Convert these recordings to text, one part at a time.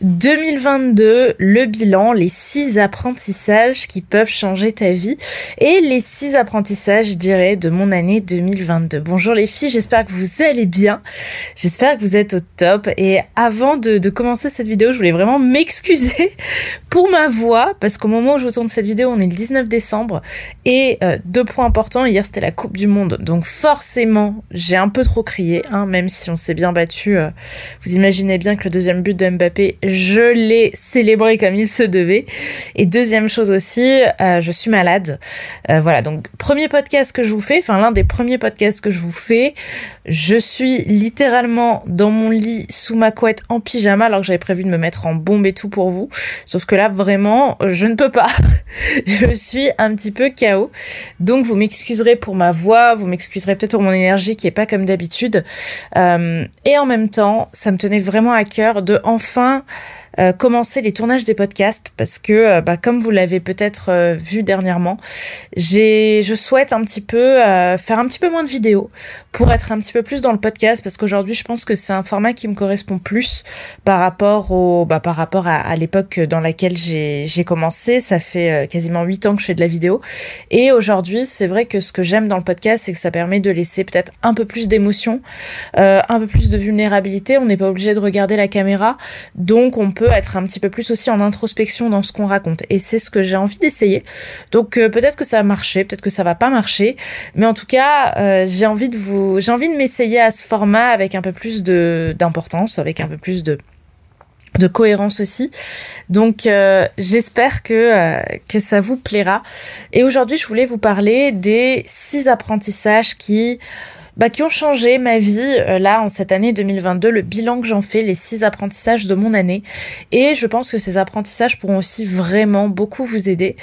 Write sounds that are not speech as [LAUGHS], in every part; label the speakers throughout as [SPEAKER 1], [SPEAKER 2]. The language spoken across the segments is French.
[SPEAKER 1] 2022, le bilan, les six apprentissages qui peuvent changer ta vie et les six apprentissages, je dirais, de mon année 2022. Bonjour les filles, j'espère que vous allez bien. J'espère que vous êtes au top. Et avant de, commencer cette vidéo, je voulais vraiment m'excuser [LAUGHS] pour ma voix parce qu'au moment où je vous tourne cette vidéo, on est le 19 décembre et euh, deux points importants. Hier, c'était la Coupe du Monde. Donc forcément, j'ai un peu trop crié, hein, même si on s'est bien battu. Euh, vous imaginez bien que le deuxième but de Mbappé je l'ai célébré comme il se devait. Et deuxième chose aussi, euh, je suis malade. Euh, voilà, donc premier podcast que je vous fais, enfin l'un des premiers podcasts que je vous fais, je suis littéralement dans mon lit sous ma couette en pyjama alors que j'avais prévu de me mettre en bombe et tout pour vous. Sauf que là, vraiment, je ne peux pas. [LAUGHS] je suis un petit peu chaos. Donc vous m'excuserez pour ma voix, vous m'excuserez peut-être pour mon énergie qui est pas comme d'habitude. Euh, et en même temps, ça me tenait vraiment à cœur de enfin euh, commencer les tournages des podcasts parce que, euh, bah, comme vous l'avez peut-être euh, vu dernièrement, je souhaite un petit peu faire un petit peu moins de vidéos pour être un petit peu plus dans le podcast parce qu'aujourd'hui, je pense que c'est un format qui me correspond plus par rapport au, bah, par rapport à, l'époque dans laquelle j'ai, j'ai commencé. Ça fait quasiment huit ans que je fais de la vidéo et aujourd'hui, c'est vrai que ce que j'aime dans le podcast, c'est que ça permet de laisser peut-être un peu plus d'émotion, un peu plus de vulnérabilité. On n'est pas obligé de regarder la caméra, donc on peut être un petit peu plus aussi en introspection dans ce qu'on raconte. Et c'est ce que j'ai envie d'essayer. Donc euh, peut-être que ça va marcher, peut-être que ça va pas marcher, mais en tout cas, euh, j'ai envie de vous, j'ai envie de m'essayer à ce format avec un peu plus de d'importance, avec un peu plus de de cohérence aussi. Donc euh, j'espère que, que ça vous plaira. Et aujourd'hui, je voulais vous parler des six apprentissages qui bah, qui ont changé ma vie euh, là en cette année 2022, le bilan que j'en fais, les six apprentissages de mon année. Et je pense que ces apprentissages pourront aussi vraiment beaucoup vous aider.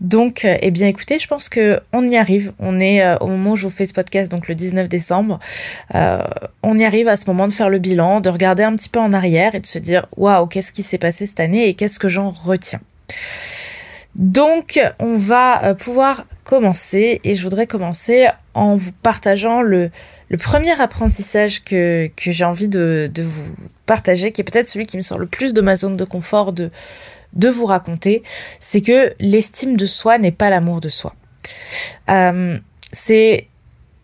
[SPEAKER 1] Donc, euh, eh bien écoutez, je pense que on y arrive. On est euh, au moment où je vous fais ce podcast, donc le 19 décembre. on y arrive à ce moment de faire le bilan, de regarder un petit peu en arrière et de se dire waouh, qu'est-ce qui s'est passé cette année et qu'est-ce que j'en retiens? Donc, on va pouvoir commencer et je voudrais commencer en vous partageant le, premier apprentissage que, j'ai envie de, vous partager, qui est peut-être celui qui me sort le plus de ma zone de confort de, de vous raconter, c'est que l'estime de soi n'est pas l'amour de soi. Euh, c'est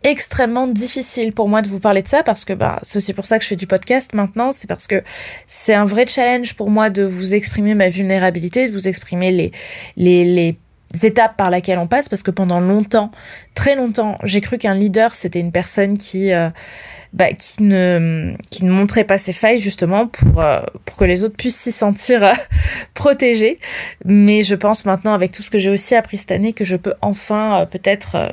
[SPEAKER 1] extrêmement difficile pour moi de vous parler de ça parce que bah, c'est aussi pour ça que je fais du podcast maintenant, c'est parce que c'est un vrai challenge pour moi de vous exprimer ma vulnérabilité, de vous exprimer les, les, les étapes par laquelle on passe parce que pendant longtemps, très longtemps, j'ai cru qu'un leader c'était une personne qui euh, bah, qui ne qui ne montrait pas ses failles justement pour euh, pour que les autres puissent s'y sentir euh, [LAUGHS] protégés. Mais je pense maintenant avec tout ce que j'ai aussi appris cette année que je peux enfin peut-être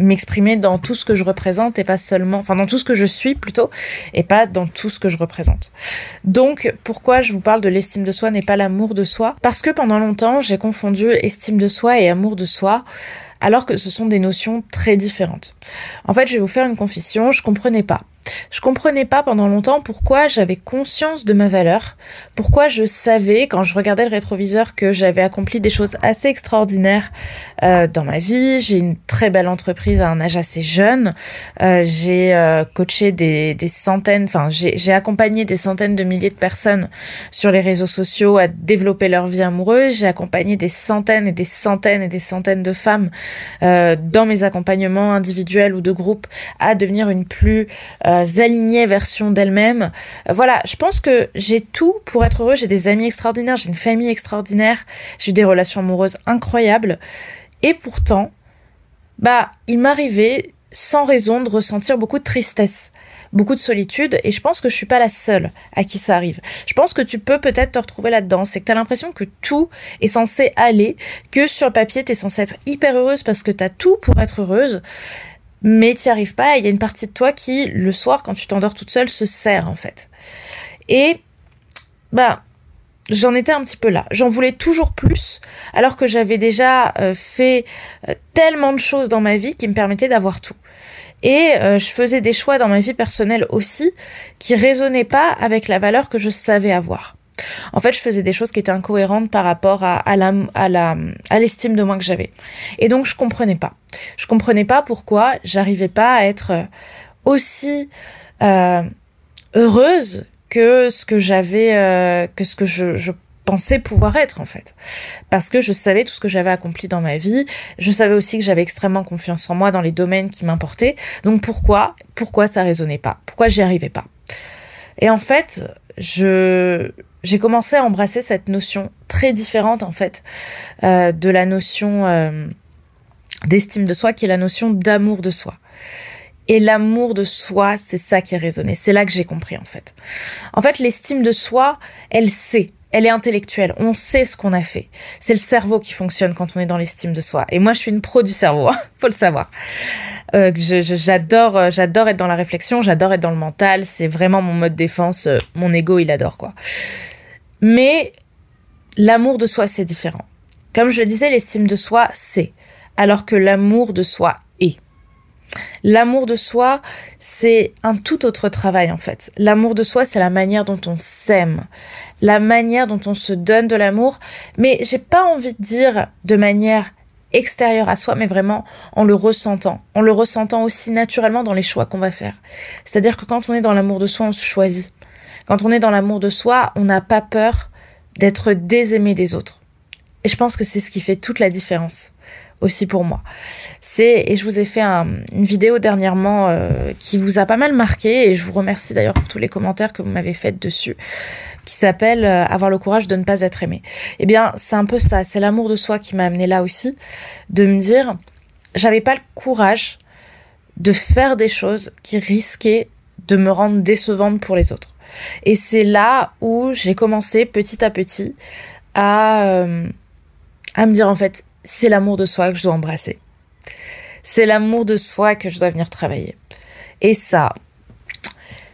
[SPEAKER 1] m'exprimer dans tout ce que je représente et pas seulement, enfin dans tout ce que je suis plutôt, et pas dans tout ce que je représente. Donc pourquoi je vous parle de l'estime de soi n'est pas l'amour de soi? Parce que pendant longtemps j'ai confondu estime de soi et amour de soi alors que ce sont des notions très différentes. En fait, je vais vous faire une confession, je comprenais pas. Je comprenais pas pendant longtemps pourquoi j'avais conscience de ma valeur, pourquoi je savais quand je regardais le rétroviseur que j'avais accompli des choses assez extraordinaires euh, dans ma vie. J'ai une très belle entreprise à un âge assez jeune. Euh, j'ai euh, coaché des, des centaines, enfin j'ai accompagné des centaines de milliers de personnes sur les réseaux sociaux à développer leur vie amoureuse. J'ai accompagné des centaines et des centaines et des centaines de femmes dans mes accompagnements individuels ou de groupe à devenir une plus euh, alignée version d'elle-même. Euh, voilà, je pense que j'ai tout pour être heureux. J'ai des amis extraordinaires, j'ai une famille extraordinaire, j'ai eu des relations amoureuses incroyables. Et pourtant, bah, il m'arrivait sans raison de ressentir beaucoup de tristesse, beaucoup de solitude, et je pense que je suis pas la seule à qui ça arrive. Je pense que tu peux peut-être te retrouver là-dedans, c'est que tu as l'impression que tout est censé aller, que sur le papier tu es censée être hyper heureuse parce que tu as tout pour être heureuse, mais tu n'y arrives pas, il y a une partie de toi qui, le soir, quand tu t'endors toute seule, se serre en fait. Et, bah, j'en étais un petit peu là. J'en voulais toujours plus, alors que j'avais déjà euh, fait euh, tellement de choses dans ma vie qui me permettaient d'avoir tout. Et euh, je faisais des choix dans ma vie personnelle aussi qui résonnaient pas avec la valeur que je savais avoir. En fait, je faisais des choses qui étaient incohérentes par rapport à, l'estime de moi que j'avais. Et donc, je comprenais pas. Je comprenais pas pourquoi j'arrivais pas à être aussi euh, heureuse que ce que j'avais, euh, que ce que je, je pensais pouvoir être en fait. Parce que je savais tout ce que j'avais accompli dans ma vie. Je savais aussi que j'avais extrêmement confiance en moi dans les domaines qui m'importaient. Donc pourquoi, pourquoi ça résonnait pas? Pourquoi j'y arrivais pas? Et en fait, je, j'ai commencé à embrasser cette notion très différente en fait euh, de la notion euh, d'estime de soi qui est la notion d'amour de soi. Et l'amour de soi, c'est ça qui est résonné. C'est là que j'ai compris, en fait. En fait, l'estime de soi, elle sait. Elle est intellectuelle. On sait ce qu'on a fait. C'est le cerveau qui fonctionne quand on est dans l'estime de soi. Et moi, je suis une pro du cerveau. Hein. [LAUGHS] Faut le savoir. Euh, j'adore, euh, j'adore être dans la réflexion. J'adore être dans le mental. C'est vraiment mon mode défense. Euh, mon ego, il adore, quoi. Mais l'amour de soi, c'est différent. Comme je le disais, l'estime de soi, c'est. Alors que l'amour de soi L'amour de soi, c'est un tout autre travail en fait. L'amour de soi, c'est la manière dont on s'aime, la manière dont on se donne de l'amour, mais j'ai pas envie de dire de manière extérieure à soi, mais vraiment en le ressentant, en le ressentant aussi naturellement dans les choix qu'on va faire. C'est-à-dire que quand on est dans l'amour de soi, on se choisit. Quand on est dans l'amour de soi, on n'a pas peur d'être désaimé des autres. Et je pense que c'est ce qui fait toute la différence aussi pour moi. C'est et je vous ai fait une vidéo dernièrement euh, qui vous a pas mal marqué et je vous remercie d'ailleurs pour tous les commentaires que vous m'avez fait dessus qui s'appelle euh, avoir le courage de ne pas être aimé. Eh bien, c'est un peu ça, c'est l'amour de soi qui m'a amené là aussi de me dire j'avais pas le courage de faire des choses qui risquaient de me rendre décevante pour les autres. Et c'est là où j'ai commencé petit à petit à euh, à me dire en fait c'est l'amour de soi que je dois embrasser. C'est l'amour de soi que je dois venir travailler. Et ça,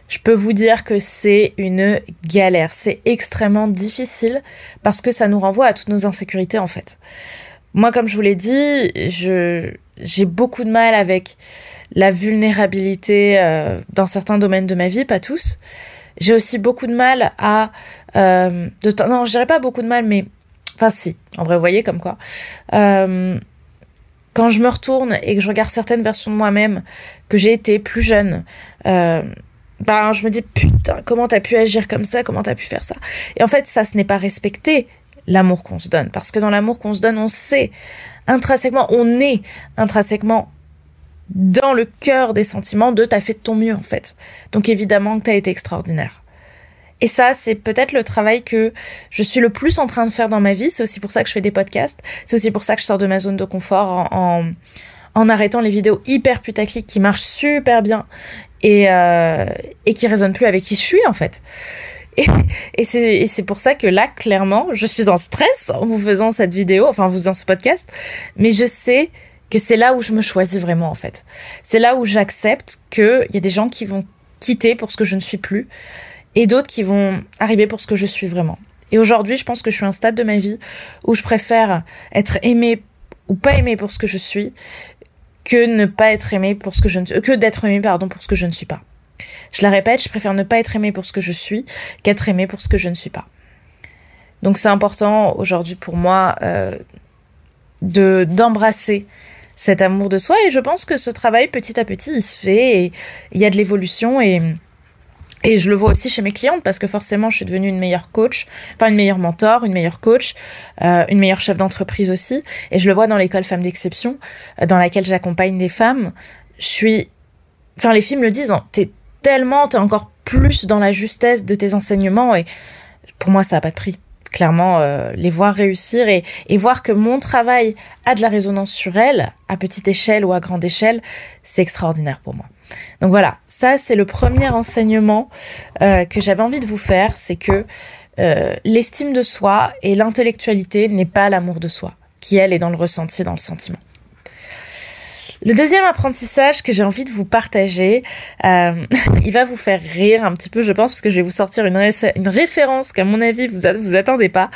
[SPEAKER 1] je peux vous dire que c'est une galère. C'est extrêmement difficile parce que ça nous renvoie à toutes nos insécurités en fait. Moi, comme je vous l'ai dit, j'ai beaucoup de mal avec la vulnérabilité euh, dans certains domaines de ma vie, pas tous. J'ai aussi beaucoup de mal à... Euh, de, non, je dirais pas beaucoup de mal, mais Enfin, si, en vrai, vous voyez comme quoi. Euh, quand je me retourne et que je regarde certaines versions de moi-même, que j'ai été plus jeune, euh, ben, je me dis putain, comment t'as pu agir comme ça, comment t'as pu faire ça? Et en fait, ça, ce n'est pas respecter l'amour qu'on se donne. Parce que dans l'amour qu'on se donne, on sait intrinsèquement, on est intrinsèquement dans le cœur des sentiments de t'as fait de ton mieux en fait. Donc évidemment que t'as été extraordinaire. Et ça, c'est peut-être le travail que je suis le plus en train de faire dans ma vie. C'est aussi pour ça que je fais des podcasts. C'est aussi pour ça que je sors de ma zone de confort en, en, arrêtant les vidéos hyper putaclic qui marchent super bien et, euh, et qui résonnent plus avec qui je suis en fait. Et, et c'est pour ça que là, clairement, je suis en stress en vous faisant cette vidéo, enfin, en vous faisant ce podcast. Mais je sais que c'est là où je me choisis vraiment en fait. C'est là où j'accepte qu'il y a des gens qui vont quitter pour ce que je ne suis plus et d'autres qui vont arriver pour ce que je suis vraiment. Et aujourd'hui, je pense que je suis à un stade de ma vie où je préfère être aimée ou pas aimée pour ce que je suis que ne pas être aimée pour ce que je ne d'être aimée pardon pour ce que je ne suis pas. Je la répète, je préfère ne pas être aimée pour ce que je suis qu'être aimée pour ce que je ne suis pas. Donc c'est important aujourd'hui pour moi euh, de d'embrasser cet amour de soi et je pense que ce travail petit à petit il se fait et il y a de l'évolution et et je le vois aussi chez mes clientes parce que forcément, je suis devenue une meilleure coach, enfin une meilleure mentor, une meilleure coach, euh, une meilleure chef d'entreprise aussi. Et je le vois dans l'école Femmes d'exception, euh, dans laquelle j'accompagne des femmes. Je suis, enfin les filles me le disent, hein, t'es tellement, t'es encore plus dans la justesse de tes enseignements et pour moi, ça n'a pas de prix. Clairement euh, les voir réussir et, voir que mon travail a de la résonance sur elles, à petite échelle ou à grande échelle, c'est extraordinaire pour moi. Donc voilà, ça c'est le premier enseignement euh, que j'avais envie de vous faire, c'est que euh, l'estime de soi et l'intellectualité n'est pas l'amour de soi, qui elle est dans le ressenti, dans le sentiment. Le deuxième apprentissage que j'ai envie de vous partager, euh, [LAUGHS] il va vous faire rire un petit peu, je pense, parce que je vais vous sortir une, référence qu'à mon avis vous vous attendez pas.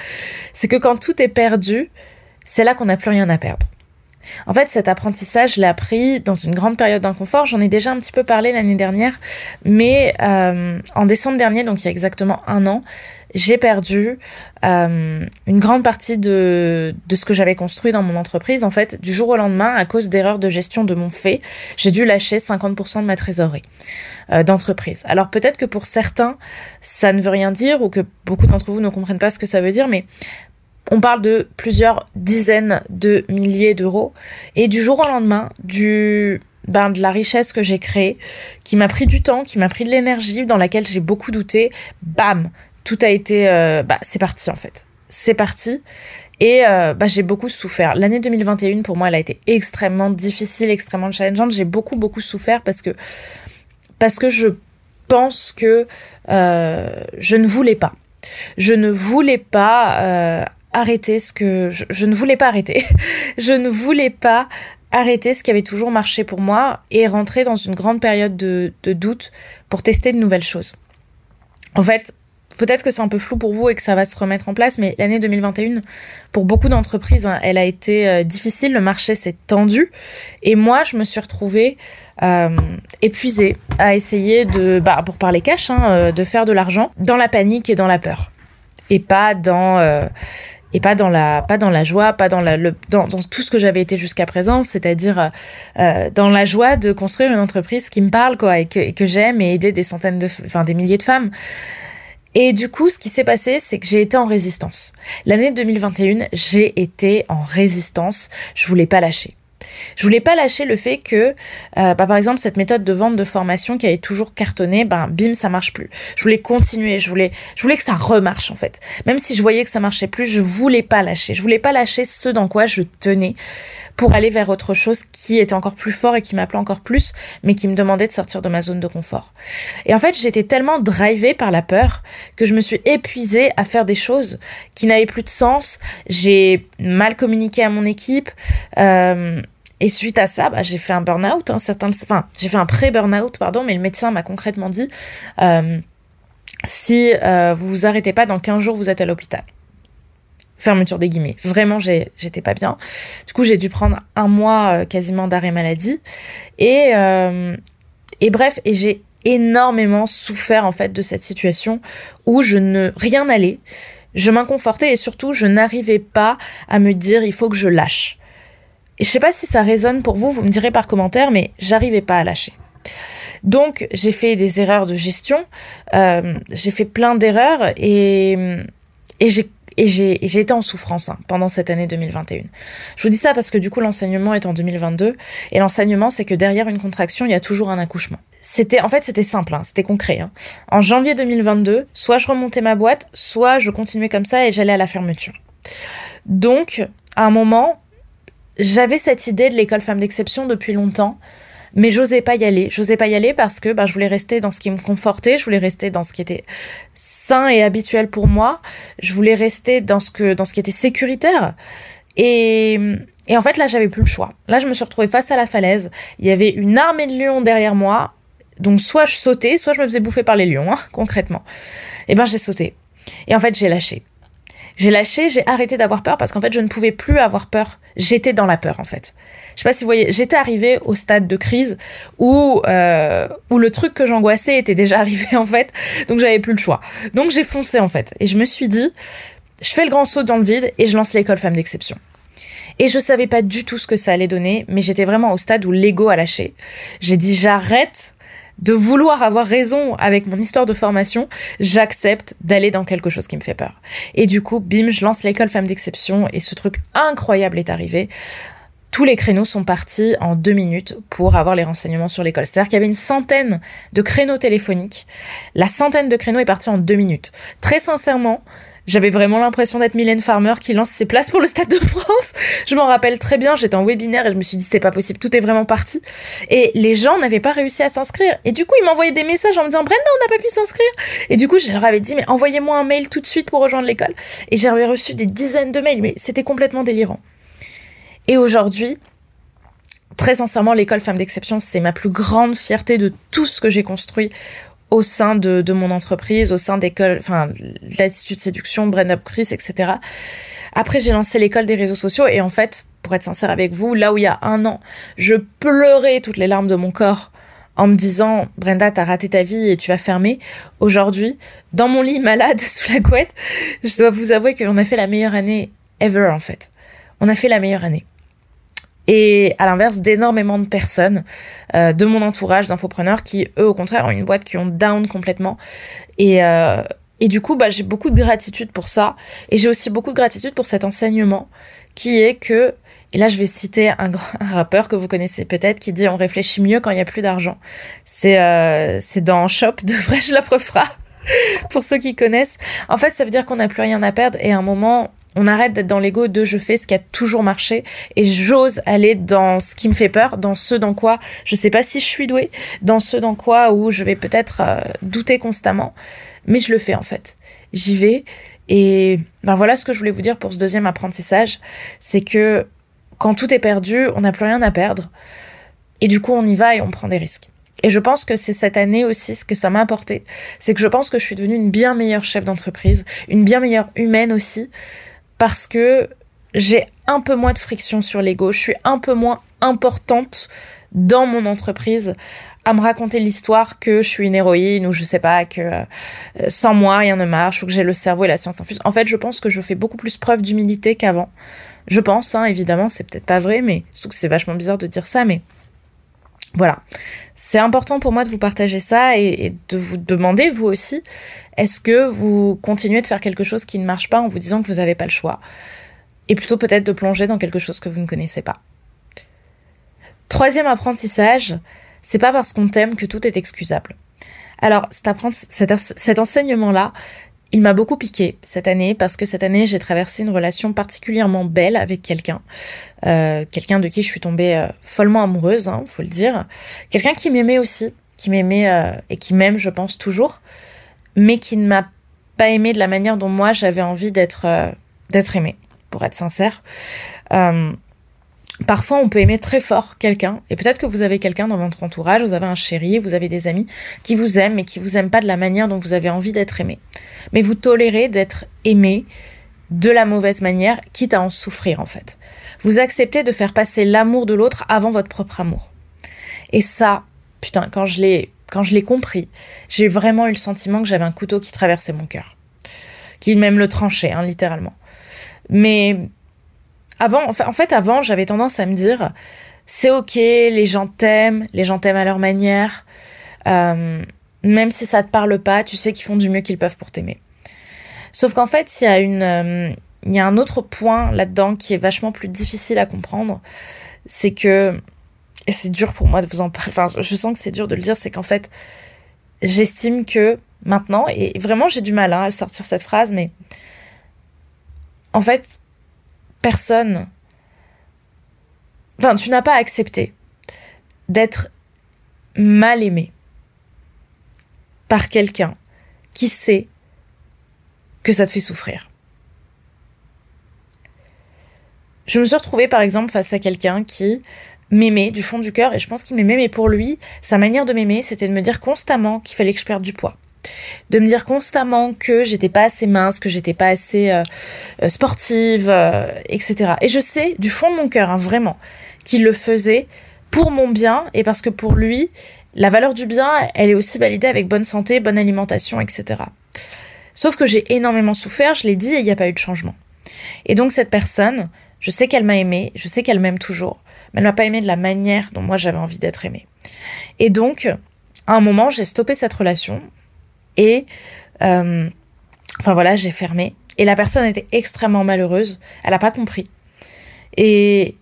[SPEAKER 1] C'est que quand tout est perdu, c'est là qu'on n'a plus rien à perdre. En fait, cet apprentissage, je l'ai appris dans une grande période d'inconfort. J'en ai déjà un petit peu parlé l'année dernière, mais euh, en décembre dernier, donc il y a exactement un an, j'ai perdu euh, une grande partie de, de ce que j'avais construit dans mon entreprise. En fait, du jour au lendemain, à cause d'erreurs de gestion de mon fait, j'ai dû lâcher 50% de ma trésorerie euh, d'entreprise. Alors peut-être que pour certains, ça ne veut rien dire ou que beaucoup d'entre vous ne comprennent pas ce que ça veut dire, mais on parle de plusieurs dizaines de milliers d'euros. Et du jour au lendemain, du, ben, de la richesse que j'ai créée, qui m'a pris du temps, qui m'a pris de l'énergie, dans laquelle j'ai beaucoup douté, bam, tout a été... Euh, bah, c'est parti en fait. C'est parti. Et euh, bah, j'ai beaucoup souffert. L'année 2021, pour moi, elle a été extrêmement difficile, extrêmement challengeante. J'ai beaucoup, beaucoup souffert parce que, parce que je pense que euh, je ne voulais pas. Je ne voulais pas arrêter ce que je, ne voulais pas arrêter. [LAUGHS] je ne voulais pas arrêter ce qui avait toujours marché pour moi et rentrer dans une grande période de, doute pour tester de nouvelles choses. En fait, peut-être que c'est un peu flou pour vous et que ça va se remettre en place, mais l'année 2021, pour beaucoup d'entreprises, hein, elle a été euh, difficile, le marché s'est tendu, et moi, je me suis retrouvée euh, épuisée à essayer de, bah, pour parler cash, hein, euh, de faire de l'argent dans la panique et dans la peur, et pas dans et pas dans la pas dans la joie pas dans le, dans, tout ce que j'avais été jusqu'à présent c'est-à-dire dans la joie de construire une entreprise qui me parle quoi et que, que j'aime et aider des centaines de enfin des milliers de femmes et du coup, ce qui s'est passé, c'est que j'ai été en résistance. L'année 2021, j'ai été en résistance. Je voulais pas lâcher. Je voulais pas lâcher le fait que, euh, bah, par exemple, cette méthode de vente de formation qui avait toujours cartonné, ben bim, ça marche plus. Je voulais continuer, je voulais, je voulais que ça remarche en fait. Même si je voyais que ça marchait plus, je voulais pas lâcher. Je voulais pas lâcher ce dans quoi je tenais pour aller vers autre chose qui était encore plus fort et qui m'appelait encore plus, mais qui me demandait de sortir de ma zone de confort. Et en fait, j'étais tellement drivée par la peur que je me suis épuisée à faire des choses qui n'avaient plus de sens. J'ai mal communiqué à mon équipe. Euh, et suite à ça, bah, j'ai fait un burn-out, hein, certains, enfin, j'ai fait un pré-burn-out, pardon, mais le médecin m'a concrètement dit, euh, si euh, vous vous arrêtez pas, dans 15 jours, vous êtes à l'hôpital. Fermeture des guillemets. Vraiment, j'étais pas bien. Du coup, j'ai dû prendre un mois euh, quasiment d'arrêt maladie. Et, bref, et j'ai énormément souffert en fait de cette situation où je ne rien n'allait. Je m'inconfortais et surtout, je n'arrivais pas à me dire il faut que je lâche. Et je sais pas si ça résonne pour vous, vous me direz par commentaire, mais j'arrivais pas à lâcher. Donc j'ai fait des erreurs de gestion, euh, j'ai fait plein d'erreurs et, et j'ai été en souffrance hein, pendant cette année 2021. Je vous dis ça parce que du coup l'enseignement est en 2022 et l'enseignement c'est que derrière une contraction il y a toujours un accouchement. C'était en fait c'était simple, hein, c'était concret. Hein. En janvier 2022, soit je remontais ma boîte, soit je continuais comme ça et j'allais à la fermeture. Donc à un moment j'avais cette idée de l'école femme d'exception depuis longtemps, mais j'osais pas y aller. J'osais pas y aller parce que bah, je voulais rester dans ce qui me confortait, je voulais rester dans ce qui était sain et habituel pour moi, je voulais rester dans ce, que, dans ce qui était sécuritaire. Et, et en fait, là, j'avais plus le choix. Là, je me suis retrouvée face à la falaise. Il y avait une armée de lions derrière moi. Donc, soit je sautais, soit je me faisais bouffer par les lions, hein, [LAUGHS] concrètement. Et eh ben, j'ai sauté. Et en fait, j'ai lâché. J'ai lâché, j'ai arrêté d'avoir peur parce qu'en fait, je ne pouvais plus avoir peur. J'étais dans la peur, en fait. Je sais pas si vous voyez, j'étais arrivée au stade de crise où, euh, le truc que j'angoissais était déjà [LAUGHS] arrivé, en fait. Donc, j'avais plus le choix. Donc, j'ai foncé, en fait. Et je me suis dit, je fais le grand saut dans le vide et je lance l'école femme d'exception. Et je savais pas du tout ce que ça allait donner, mais j'étais vraiment au stade où l'ego a lâché. J'ai dit, j'arrête de vouloir avoir raison avec mon histoire de formation, j'accepte d'aller dans quelque chose qui me fait peur. Et du coup, bim, je lance l'école femme d'exception et ce truc incroyable est arrivé. Tous les créneaux sont partis en deux minutes pour avoir les renseignements sur l'école. C'est-à-dire qu'il y avait une centaine de créneaux téléphoniques. La centaine de créneaux est partie en deux minutes. Très sincèrement, J'avais vraiment l'impression d'être Mylène Farmer qui lance ses places pour le Stade de France. Je m'en rappelle très bien, j'étais en webinaire et je me suis dit c'est pas possible, tout est vraiment parti. Et les gens n'avaient pas réussi à s'inscrire. Et du coup, ils m'envoyaient des messages en me disant Brenda, on n'a pas pu s'inscrire. Et du coup, je leur avais dit mais envoyez-moi un mail tout de suite pour rejoindre l'école. Et j'avais reçu des dizaines de mails, mais c'était complètement délirant. Et aujourd'hui, très sincèrement, l'école Femme d'Exception, c'est ma plus grande fierté de tout ce que j'ai construit au sein de, de, mon entreprise, au sein d'école, enfin, l'Institut de séduction, Brand Up Chris, etc. Après, j'ai lancé l'école des réseaux sociaux et en fait, pour être sincère avec vous, là où il y a un an, je pleurais toutes les larmes de mon corps en me disant Brenda, t'as raté ta vie et tu vas fermer. Aujourd'hui, dans mon lit malade [LAUGHS] sous la couette, je dois vous avouer qu'on a fait la meilleure année ever en fait. On a fait la meilleure année. Et à l'inverse d'énormément de personnes euh, de mon entourage d'infopreneurs qui, eux, au contraire, ont une boîte qui ont down complètement. Et, euh, et du coup, bah, j'ai beaucoup de gratitude pour ça. Et j'ai aussi beaucoup de gratitude pour cet enseignement qui est que, et là je vais citer un, [LAUGHS] rappeur que vous connaissez peut-être qui dit on réfléchit mieux quand il n'y a plus d'argent. C'est euh, dans Shop de Vrai je la [LAUGHS] pour ceux qui connaissent. En fait, ça veut dire qu'on n'a plus rien à perdre et à un moment, on arrête d'être dans l'ego de je fais ce qui a toujours marché et j'ose aller dans ce qui me fait peur, dans ce dans quoi je sais pas si je suis douée, dans ce dans quoi où je vais peut-être euh, douter constamment, mais je le fais en fait. J'y vais et ben voilà ce que je voulais vous dire pour ce deuxième apprentissage, c'est que quand tout est perdu, on n'a plus rien à perdre et du coup on y va et on prend des risques. Et je pense que c'est cette année aussi ce que ça m'a apporté, c'est que je pense que je suis devenue une bien meilleure chef d'entreprise, une bien meilleure humaine aussi, parce que j'ai un peu moins de friction sur l'ego, je suis un peu moins importante dans mon entreprise à me raconter l'histoire que je suis une héroïne ou je sais pas que euh, sans moi rien ne marche ou que j'ai le cerveau et la science infuse. En fait, je pense que je fais beaucoup plus preuve d'humilité qu'avant. Je pense, hein, évidemment, c'est peut-être pas vrai, mais c'est vachement bizarre de dire ça, mais voilà. C'est important pour moi de vous partager ça et, de vous demander, vous aussi, est-ce que vous continuez de faire quelque chose qui ne marche pas en vous disant que vous n'avez pas le choix? Et plutôt peut-être de plonger dans quelque chose que vous ne connaissez pas. Troisième apprentissage, c'est pas parce qu'on t'aime que tout est excusable. Alors, cet, cet enseignement-là, il m'a beaucoup piqué cette année parce que cette année j'ai traversé une relation particulièrement belle avec quelqu'un, euh, quelqu'un de qui je suis tombée euh, follement amoureuse, hein, faut le dire, quelqu'un qui m'aimait aussi, qui m'aimait euh, et qui m'aime, je pense toujours, mais qui ne m'a pas aimé de la manière dont moi j'avais envie d'être d'être aimée, pour être sincère. Parfois, on peut aimer très fort quelqu'un, et peut-être que vous avez quelqu'un dans votre entourage, vous avez un chéri, vous avez des amis qui vous aiment, mais qui vous aiment pas de la manière dont vous avez envie d'être aimé. Mais vous tolérez d'être aimé de la mauvaise manière, quitte à en souffrir en fait. Vous acceptez de faire passer l'amour de l'autre avant votre propre amour. Et ça, putain, quand je l'ai, quand je l'ai compris, j'ai vraiment eu le sentiment que j'avais un couteau qui traversait mon cœur, qui même le tranchait, hein, littéralement. Mais avant, en fait, avant, j'avais tendance à me dire, c'est ok, les gens t'aiment, les gens t'aiment à leur manière. Euh, même si ça te parle pas, tu sais qu'ils font du mieux qu'ils peuvent pour t'aimer. Sauf qu'en fait, il y a euh, y a un autre point là-dedans qui est vachement plus difficile à comprendre, c'est que, et c'est dur pour moi de vous en parler, enfin, je sens que c'est dur de le dire, c'est qu'en fait, j'estime que maintenant, et vraiment j'ai du mal hein, à sortir cette phrase, mais en fait, personne, enfin, tu n'as pas accepté d'être mal aimé par quelqu'un qui sait que ça te fait souffrir. Je me suis retrouvée par exemple face à quelqu'un qui m'aimait du fond du cœur et je pense qu'il m'aimait mais pour lui, sa manière de m'aimer, c'était de me dire constamment qu'il fallait que je perde du poids de me dire constamment que j'étais pas assez mince, que j'étais pas assez euh, euh, sportive, euh, etc. Et je sais du fond de mon cœur, hein, vraiment, qu'il le faisait pour mon bien et parce que pour lui, la valeur du bien, elle est aussi validée avec bonne santé, bonne alimentation, etc. Sauf que j'ai énormément souffert, je l'ai dit, et il n'y a pas eu de changement. Et donc cette personne, je sais qu'elle m'a aimée, je sais qu'elle m'aime toujours, mais elle m'a pas aimée de la manière dont moi j'avais envie d'être aimée. Et donc, à un moment, j'ai stoppé cette relation, et, euh, enfin voilà, j'ai fermé. Et la personne était extrêmement malheureuse. Elle n'a pas compris. Et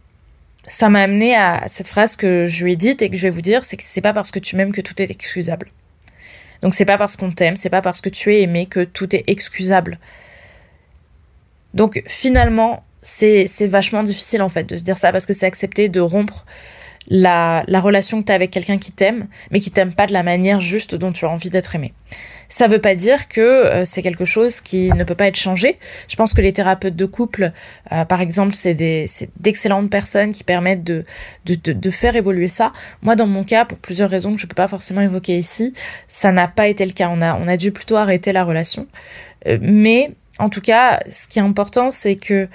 [SPEAKER 1] ça m'a amené à cette phrase que je lui ai dite et que je vais vous dire, c'est que c'est pas parce que tu m'aimes que tout est excusable. Donc c'est pas parce qu'on t'aime, c'est pas parce que tu es aimé que tout est excusable. Donc finalement, c'est vachement difficile en fait de se dire ça parce que c'est accepter de rompre la, la relation que tu as avec quelqu'un qui t'aime, mais qui t'aime pas de la manière juste dont tu as envie d'être aimé. Ça veut pas dire que euh, c'est quelque chose qui ne peut pas être changé. Je pense que les thérapeutes de couple, euh, par exemple, c'est d'excellentes personnes qui permettent de, de, de, faire évoluer ça. Moi, dans mon cas, pour plusieurs raisons que je peux pas forcément évoquer ici, ça n'a pas été le cas. On a, on a dû plutôt arrêter la relation. Euh, mais en tout cas, ce qui est important, c'est que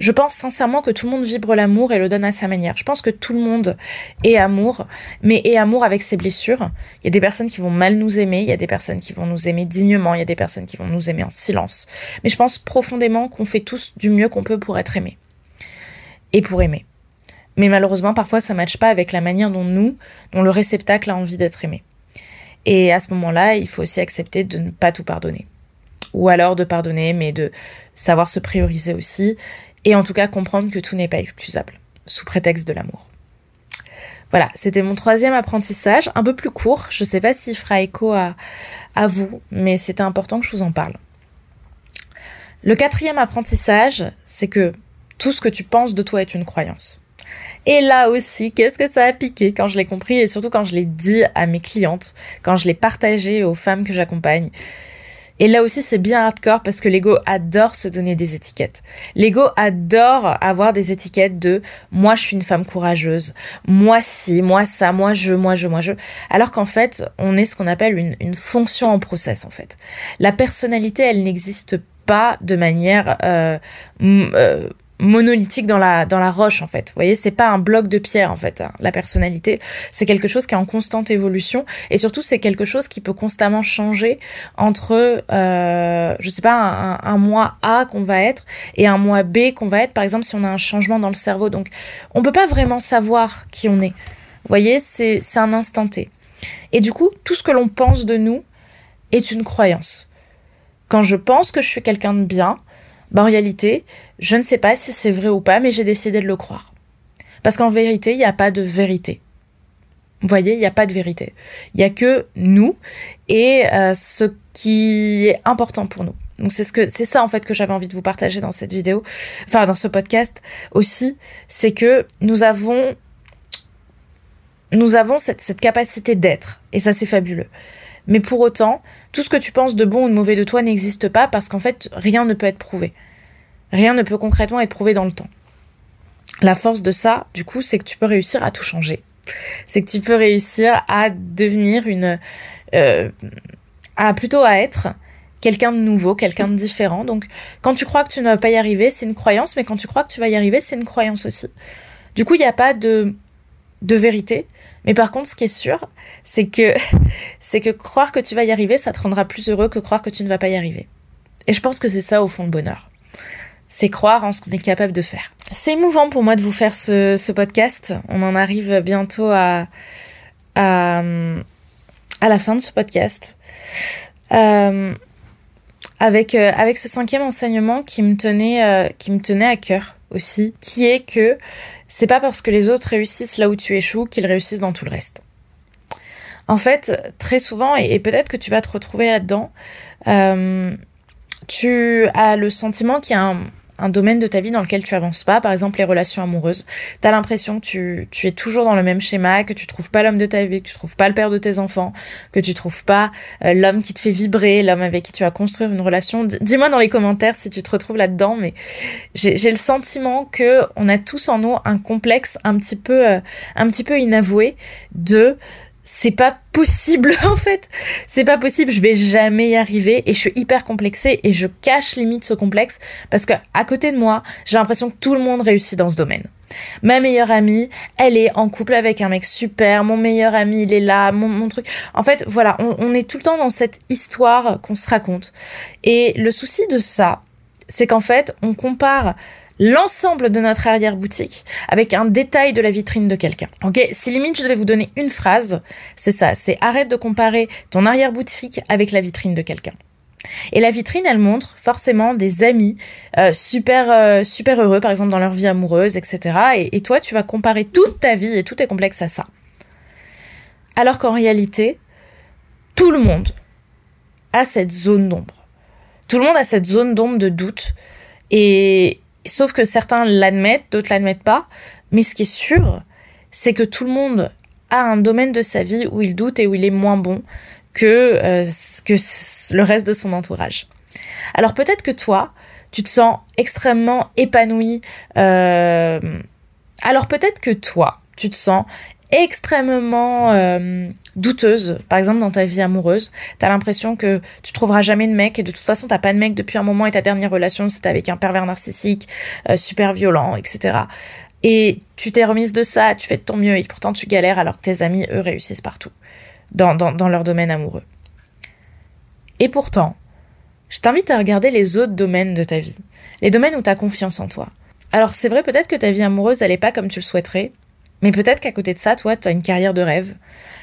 [SPEAKER 1] je pense sincèrement que tout le monde vibre l'amour et le donne à sa manière. Je pense que tout le monde est amour, mais est amour avec ses blessures. Il y a des personnes qui vont mal nous aimer, il y a des personnes qui vont nous aimer dignement, il y a des personnes qui vont nous aimer en silence. Mais je pense profondément qu'on fait tous du mieux qu'on peut pour être aimé. Et pour aimer. Mais malheureusement, parfois, ça ne matche pas avec la manière dont nous, dont le réceptacle a envie d'être aimé. Et à ce moment-là, il faut aussi accepter de ne pas tout pardonner. Ou alors de pardonner, mais de savoir se prioriser aussi et en tout cas comprendre que tout n'est pas excusable, sous prétexte de l'amour. Voilà, c'était mon troisième apprentissage, un peu plus court, je ne sais pas s'il fera écho à, à vous, mais c'était important que je vous en parle. Le quatrième apprentissage, c'est que tout ce que tu penses de toi est une croyance. Et là aussi, qu'est-ce que ça a piqué quand je l'ai compris et surtout quand je l'ai dit à mes clientes, quand je l'ai partagé aux femmes que j'accompagne. Et là aussi, c'est bien hardcore parce que l'ego adore se donner des étiquettes. L'ego adore avoir des étiquettes de moi, je suis une femme courageuse, moi si, moi ça, moi je, moi je, moi je. Alors qu'en fait, on est ce qu'on appelle une, une fonction en process en fait. La personnalité, elle n'existe pas de manière euh, euh, monolithique dans la, dans la roche en fait. Vous voyez, c'est pas un bloc de pierre en fait. Hein. La personnalité, c'est quelque chose qui est en constante évolution et surtout c'est quelque chose qui peut constamment changer entre, euh, je sais pas, un, mois A qu'on va être et un mois B qu'on va être. Par exemple, si on a un changement dans le cerveau, donc on peut pas vraiment savoir qui on est. Vous voyez, c'est un instant T. Et du coup, tout ce que l'on pense de nous est une croyance. Quand je pense que je suis quelqu'un de bien, bah en réalité, je ne sais pas si c'est vrai ou pas, mais j'ai décidé de le croire. Parce qu'en vérité, il n'y a pas de vérité. Vous voyez, il n'y a pas de vérité. Il n'y a que nous et euh, ce qui est important pour nous. Donc c'est ce ça en fait que j'avais envie de vous partager dans cette vidéo, enfin dans ce podcast aussi, c'est que nous avons nous avons cette, cette capacité d'être et ça c'est fabuleux. Mais pour autant, tout ce que tu penses de bon ou de mauvais de toi n'existe pas parce qu'en fait, rien ne peut être prouvé. Rien ne peut concrètement être prouvé dans le temps. La force de ça, du coup, c'est que tu peux réussir à tout changer. C'est que tu peux réussir à devenir une... Euh, à plutôt à être quelqu'un de nouveau, quelqu'un de différent. Donc, quand tu crois que tu ne vas pas y arriver, c'est une croyance, mais quand tu crois que tu vas y arriver, c'est une croyance aussi. Du coup, il n'y a pas de, de vérité. Mais par contre, ce qui est sûr, c'est que, [LAUGHS] c'est que croire que tu vas y arriver, ça te rendra plus heureux que croire que tu ne vas pas y arriver. Et je pense que c'est ça au fond le bonheur. C'est croire en ce qu'on est capable de faire. C'est émouvant pour moi de vous faire ce, podcast. On en arrive bientôt à, à, la fin de ce podcast. Euh, avec, euh, avec ce cinquième enseignement qui me tenait, euh, qui me tenait à cœur aussi, qui est que c'est pas parce que les autres réussissent là où tu échoues qu'ils réussissent dans tout le reste. En fait, très souvent, et, peut-être que tu vas te retrouver là-dedans, tu as le sentiment qu'il y a un, un domaine de ta vie dans lequel tu avances pas, par exemple les relations amoureuses. Tu as l'impression que tu, tu, es toujours dans le même schéma, que tu trouves pas l'homme de ta vie, que tu trouves pas le père de tes enfants, que tu trouves pas euh, l'homme qui te fait vibrer, l'homme avec qui tu vas construire une relation. Dis-moi dans les commentaires si tu te retrouves là-dedans, mais j'ai le sentiment que on a tous en nous un complexe un petit peu, euh, un petit peu inavoué de c'est pas possible [LAUGHS] en fait. C'est pas possible, je vais jamais y arriver et je suis hyper complexée et je cache limite ce complexe parce que à côté de moi, j'ai l'impression que tout le monde réussit dans ce domaine. Ma meilleure amie, elle est en couple avec un mec super, mon meilleur ami, il est là, mon, truc. En fait, voilà, on, on est tout le temps dans cette histoire qu'on se raconte. Et le souci de ça, c'est qu'en fait, on compare l'ensemble de notre arrière-boutique avec un détail de la vitrine de quelqu'un. Ok, si limite je devais vous donner une phrase, c'est ça, c'est arrête de comparer ton arrière-boutique avec la vitrine de quelqu'un. Et la vitrine, elle montre forcément des amis euh, super euh, super heureux, par exemple dans leur vie amoureuse, etc. Et, et toi, tu vas comparer toute ta vie et tout est complexe à ça. Alors qu'en réalité, tout le monde a cette zone d'ombre. Tout le monde a cette zone d'ombre de doute Et sauf que certains l'admettent, d'autres l'admettent pas. Mais ce qui est sûr, c'est que tout le monde a un domaine de sa vie où il doute et où il est moins bon que, euh, que le reste de son entourage. Alors peut-être que toi, tu te sens extrêmement épanoui. Euh, alors peut-être que toi, tu te sens extrêmement euh, douteuse, par exemple dans ta vie amoureuse, t'as l'impression que tu trouveras jamais de mec et de toute façon t'as pas de mec depuis un moment et ta dernière relation c'était avec un pervers narcissique, super violent, etc. Et tu t'es remise de ça, tu fais de ton mieux et pourtant tu galères alors que tes amis, eux, réussissent partout, dans, dans, leur domaine amoureux. Et pourtant, je t'invite à regarder les autres domaines de ta vie, les domaines où tu as confiance en toi. Alors c'est vrai peut-être que ta vie amoureuse, elle n'est pas comme tu le souhaiterais, mais peut-être qu'à côté de ça, toi, tu as une carrière de rêve.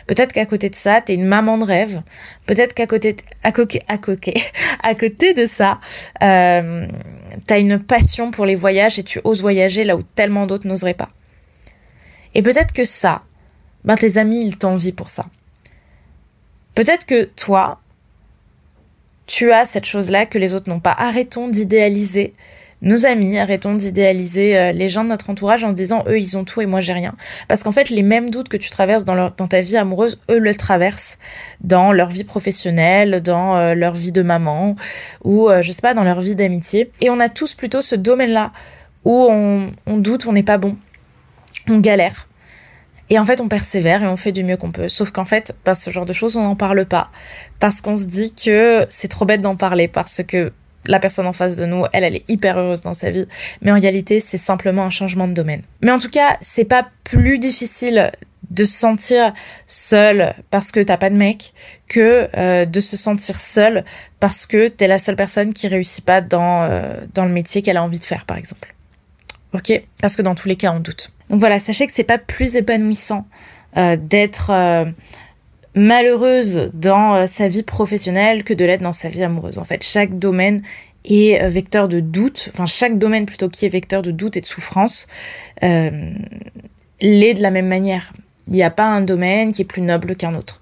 [SPEAKER 1] Peut-être qu'à côté de ça, tu es une maman de rêve. Peut-être qu'à côté, à, côté, à, [LAUGHS] à côté de ça, euh, tu as une passion pour les voyages et tu oses voyager là où tellement d'autres n'oseraient pas. Et peut-être que ça, ben tes amis, ils t'envient pour ça. Peut-être que toi, tu as cette chose-là que les autres n'ont pas. Arrêtons d'idéaliser nos amis, arrêtons d'idéaliser euh, les gens de notre entourage en se disant eux ils ont tout et moi j'ai rien. Parce qu'en fait les mêmes doutes que tu traverses dans, ta vie amoureuse, eux le traversent dans leur vie professionnelle, dans euh, leur vie de maman ou euh, je sais pas dans leur vie d'amitié. Et on a tous plutôt ce domaine-là où on, doute, on n'est pas bon, on galère. Et en fait, on persévère et on fait du mieux qu'on peut. Sauf qu'en fait, bah, ce genre de choses, on n'en parle pas. Parce qu'on se dit que c'est trop bête d'en parler. Parce que la personne en face de nous, elle, elle est hyper heureuse dans sa vie. Mais en réalité, c'est simplement un changement de domaine. Mais en tout cas, c'est pas plus difficile de se sentir seul parce que t'as pas de mec que euh, de se sentir seul parce que t'es la seule personne qui réussit pas dans, euh, dans le métier qu'elle a envie de faire, par exemple. Ok? Parce que dans tous les cas, on doute. Donc voilà, sachez que c'est pas plus épanouissant euh, d'être malheureuse dans euh, sa vie professionnelle que de l'être dans sa vie amoureuse. En fait, chaque domaine est euh, vecteur de doute, enfin chaque domaine plutôt qui est vecteur de doute et de souffrance, euh, l'est de la même manière. Il n'y a pas un domaine qui est plus noble qu'un autre.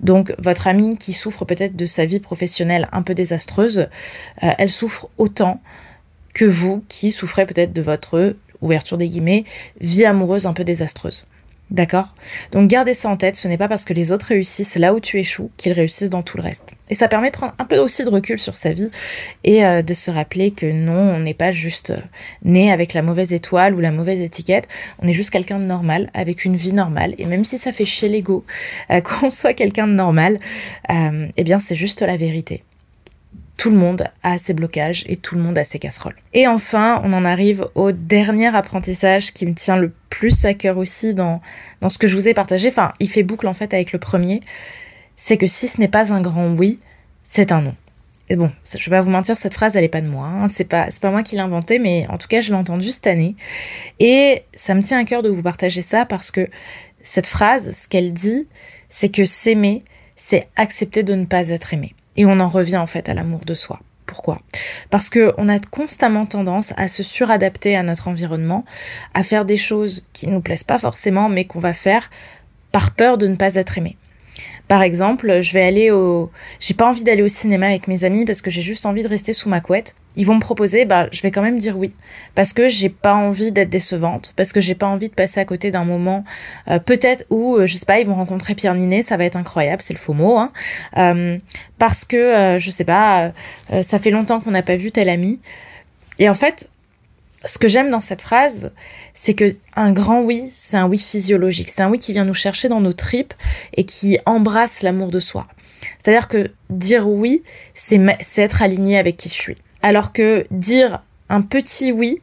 [SPEAKER 1] Donc votre amie qui souffre peut-être de sa vie professionnelle un peu désastreuse, elle souffre autant que vous qui souffrez peut-être de votre ouverture des guillemets vie amoureuse un peu désastreuse. D'accord Donc gardez ça en tête, ce n'est pas parce que les autres réussissent là où tu échoues qu'ils réussissent dans tout le reste. Et ça permet de prendre un peu aussi de recul sur sa vie et euh, de se rappeler que non, on n'est pas juste euh, né avec la mauvaise étoile ou la mauvaise étiquette, on est juste quelqu'un de normal, avec une vie normale. Et même si ça fait chier l'ego euh, [LAUGHS] qu'on soit quelqu'un de normal, eh bien c'est juste la vérité tout le monde a ses blocages et tout le monde a ses casseroles. Et enfin, on en arrive au dernier apprentissage qui me tient le plus à cœur aussi dans, dans ce que je vous ai partagé. Enfin, il fait boucle en fait avec le premier. C'est que si ce n'est pas un grand oui, c'est un non. Et bon, je vais pas vous mentir, cette phrase, elle est pas de moi. Hein. C'est pas, pas moi qui l'ai inventée, mais en tout cas, je l'ai entendue cette année. Et ça me tient à cœur de vous partager ça parce que cette phrase, ce qu'elle dit, c'est que s'aimer, c'est accepter de ne pas être aimé. Et on en revient en fait à l'amour de soi. Pourquoi? Parce qu'on a constamment tendance à se suradapter à notre environnement, à faire des choses qui ne nous plaisent pas forcément, mais qu'on va faire par peur de ne pas être aimé. Par exemple, je vais aller au, j'ai pas envie d'aller au cinéma avec mes amis parce que j'ai juste envie de rester sous ma couette ils vont me proposer, bah, je vais quand même dire oui. Parce que j'ai pas envie d'être décevante, parce que j'ai pas envie de passer à côté d'un moment, euh, peut-être où, euh, je sais pas, ils vont rencontrer Pierre Ninet, ça va être incroyable, c'est le faux mot, hein. Euh, parce que, je sais pas, ça fait longtemps qu'on n'a pas vu tel ami. Et en fait, ce que j'aime dans cette phrase, c'est que un grand oui, c'est un oui physiologique. C'est un oui qui vient nous chercher dans nos tripes et qui embrasse l'amour de soi. C'est-à-dire que dire oui, c'est être aligné avec qui je suis. Alors que dire un petit oui,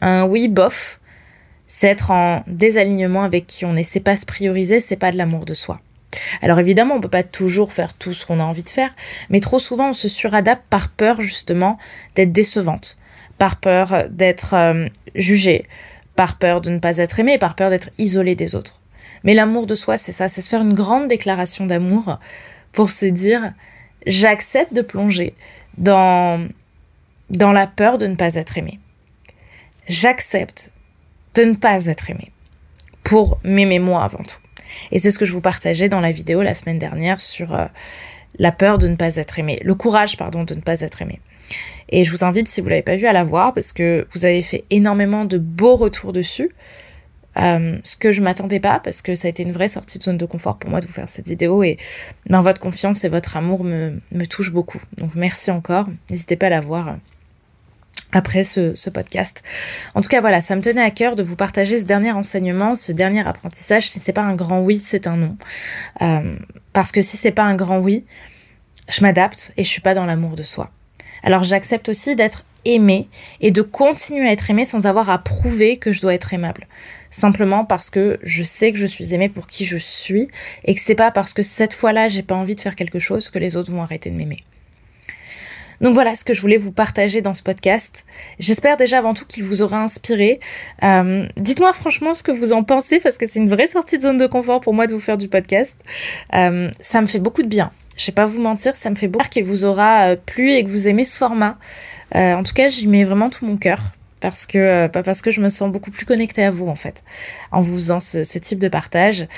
[SPEAKER 1] un oui bof, c'est être en désalignement avec qui on est. C'est pas se prioriser, c'est pas de l'amour de soi. Alors évidemment, on peut pas toujours faire tout ce qu'on a envie de faire, mais trop souvent on se suradapte par peur justement d'être décevante, par peur d'être euh, jugée, par peur de ne pas être aimée, par peur d'être isolée des autres. Mais l'amour de soi, c'est ça, c'est se faire une grande déclaration d'amour pour se dire j'accepte de plonger dans dans la peur de ne pas être aimé. J'accepte de ne pas être aimé pour m'aimer moi avant tout. Et c'est ce que je vous partageais dans la vidéo la semaine dernière sur euh, la peur de ne pas être aimé, le courage, pardon, de ne pas être aimé. Et je vous invite, si vous l'avez pas vu, à la voir parce que vous avez fait énormément de beaux retours dessus. Euh, ce que je m'attendais pas parce que ça a été une vraie sortie de zone de confort pour moi de vous faire cette vidéo et ben, votre confiance et votre amour me, touchent beaucoup. Donc merci encore. N'hésitez pas à la voir après ce, podcast. En tout cas, voilà, ça me tenait à cœur de vous partager ce dernier enseignement, ce dernier apprentissage. Si c'est pas un grand oui, c'est un non. Euh, parce que si c'est pas un grand oui, je m'adapte et je suis pas dans l'amour de soi. Alors j'accepte aussi d'être aimée et de continuer à être aimée sans avoir à prouver que je dois être aimable. Simplement parce que je sais que je suis aimée pour qui je suis et que c'est pas parce que cette fois-là j'ai pas envie de faire quelque chose que les autres vont arrêter de m'aimer. Donc voilà ce que je voulais vous partager dans ce podcast. J'espère déjà avant tout qu'il vous aura inspiré. Euh, dites-moi franchement ce que vous en pensez parce que c'est une vraie sortie de zone de confort pour moi de vous faire du podcast. Euh, ça me fait beaucoup de bien. Je vais pas vous mentir, ça me fait beaucoup qu'il vous aura euh, plu et que vous aimez ce format. en tout cas, j'y mets vraiment tout mon cœur parce que euh, parce que je me sens beaucoup plus connectée à vous en fait en vous faisant ce, type de partage.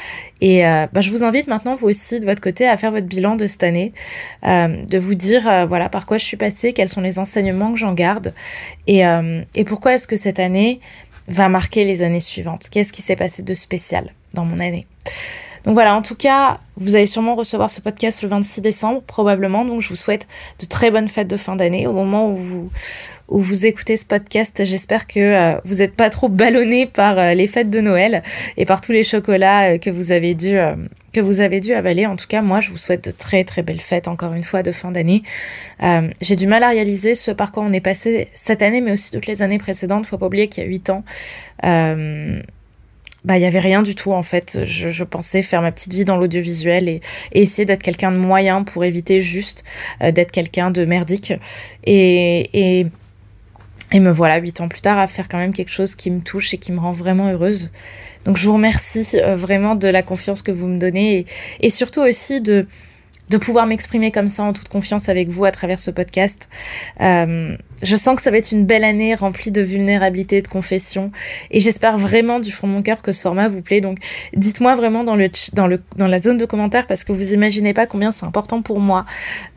[SPEAKER 1] Et euh, bah, je vous invite maintenant vous aussi de votre côté à faire votre bilan de cette année euh, de vous dire voilà par quoi je suis passée quels sont les enseignements que j'en garde et pourquoi est-ce que cette année va marquer les années suivantes. Qu'est-ce qui s'est passé de spécial dans mon année? Donc voilà, en tout cas, vous allez sûrement recevoir ce podcast le 26 décembre, probablement. Donc je vous souhaite de très bonnes fêtes de fin d'année. Au moment où vous, écoutez ce podcast, j'espère que euh, vous n'êtes pas trop ballonné par euh, les fêtes de Noël et par tous les chocolats euh, que vous avez dû avaler. En tout cas, moi, je vous souhaite de très très belles fêtes, encore une fois, de fin d'année. J'ai du mal à réaliser ce par quoi on est passé cette année, mais aussi toutes les années précédentes. Faut pas oublier qu'il y a 8 ans bah il y avait rien du tout en fait. Je, pensais faire ma petite vie dans l'audiovisuel et, essayer d'être quelqu'un de moyen pour éviter juste euh, d'être quelqu'un de merdique. Et, et, et me voilà huit ans plus tard à faire quand même quelque chose qui me touche et qui me rend vraiment heureuse. Donc je vous remercie euh, vraiment de la confiance que vous me donnez et, et surtout aussi de de pouvoir m'exprimer comme ça en toute confiance avec vous à travers ce podcast. Euh, je sens que ça va être une belle année remplie de vulnérabilité, de confession, et j'espère vraiment du fond de mon cœur que ce format vous plaît. Donc, dites-moi vraiment dans le dans le dans la zone de commentaires parce que vous imaginez pas combien c'est important pour moi.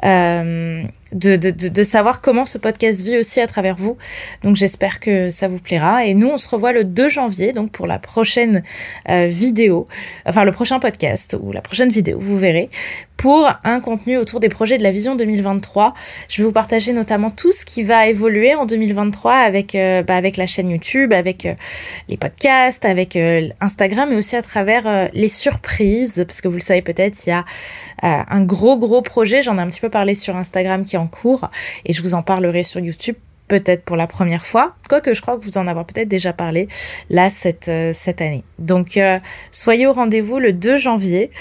[SPEAKER 1] Euh, de, de, de, savoir comment ce podcast vit aussi à travers vous. Donc j'espère que ça vous plaira. Et nous, on se revoit le 2 janvier, donc pour la prochaine euh, vidéo, enfin le prochain podcast ou la prochaine vidéo, vous verrez, pour un contenu autour des projets de la vision 2023. Je vais vous partager notamment tout ce qui va évoluer en 2023 avec, euh, bah, avec la chaîne YouTube, avec euh, les podcasts, avec Instagram, mais aussi à travers les surprises, parce que vous le savez peut-être, il y a un gros gros projet, j'en ai un petit peu parlé sur Instagram qui en cours et je vous en parlerai sur YouTube peut-être pour la première fois, quoique je crois que vous en avez peut-être déjà parlé là cette, euh, cette année. Donc euh, soyez au rendez-vous le 2 janvier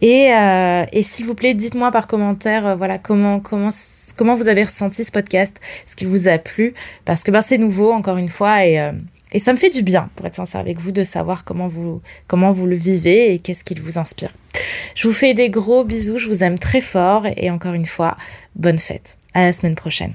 [SPEAKER 1] et, euh, et s'il vous plaît dites-moi par commentaire voilà comment comment comment vous avez ressenti ce podcast, ce qui vous a plu? Parce que ben c'est nouveau encore une fois et et ça me fait du bien, pour être sincère avec vous, de savoir comment vous, comment vous le vivez et qu'est-ce qui vous inspire. Je vous fais des gros bisous, je vous aime très fort et encore une fois, bonne fête. À la semaine prochaine.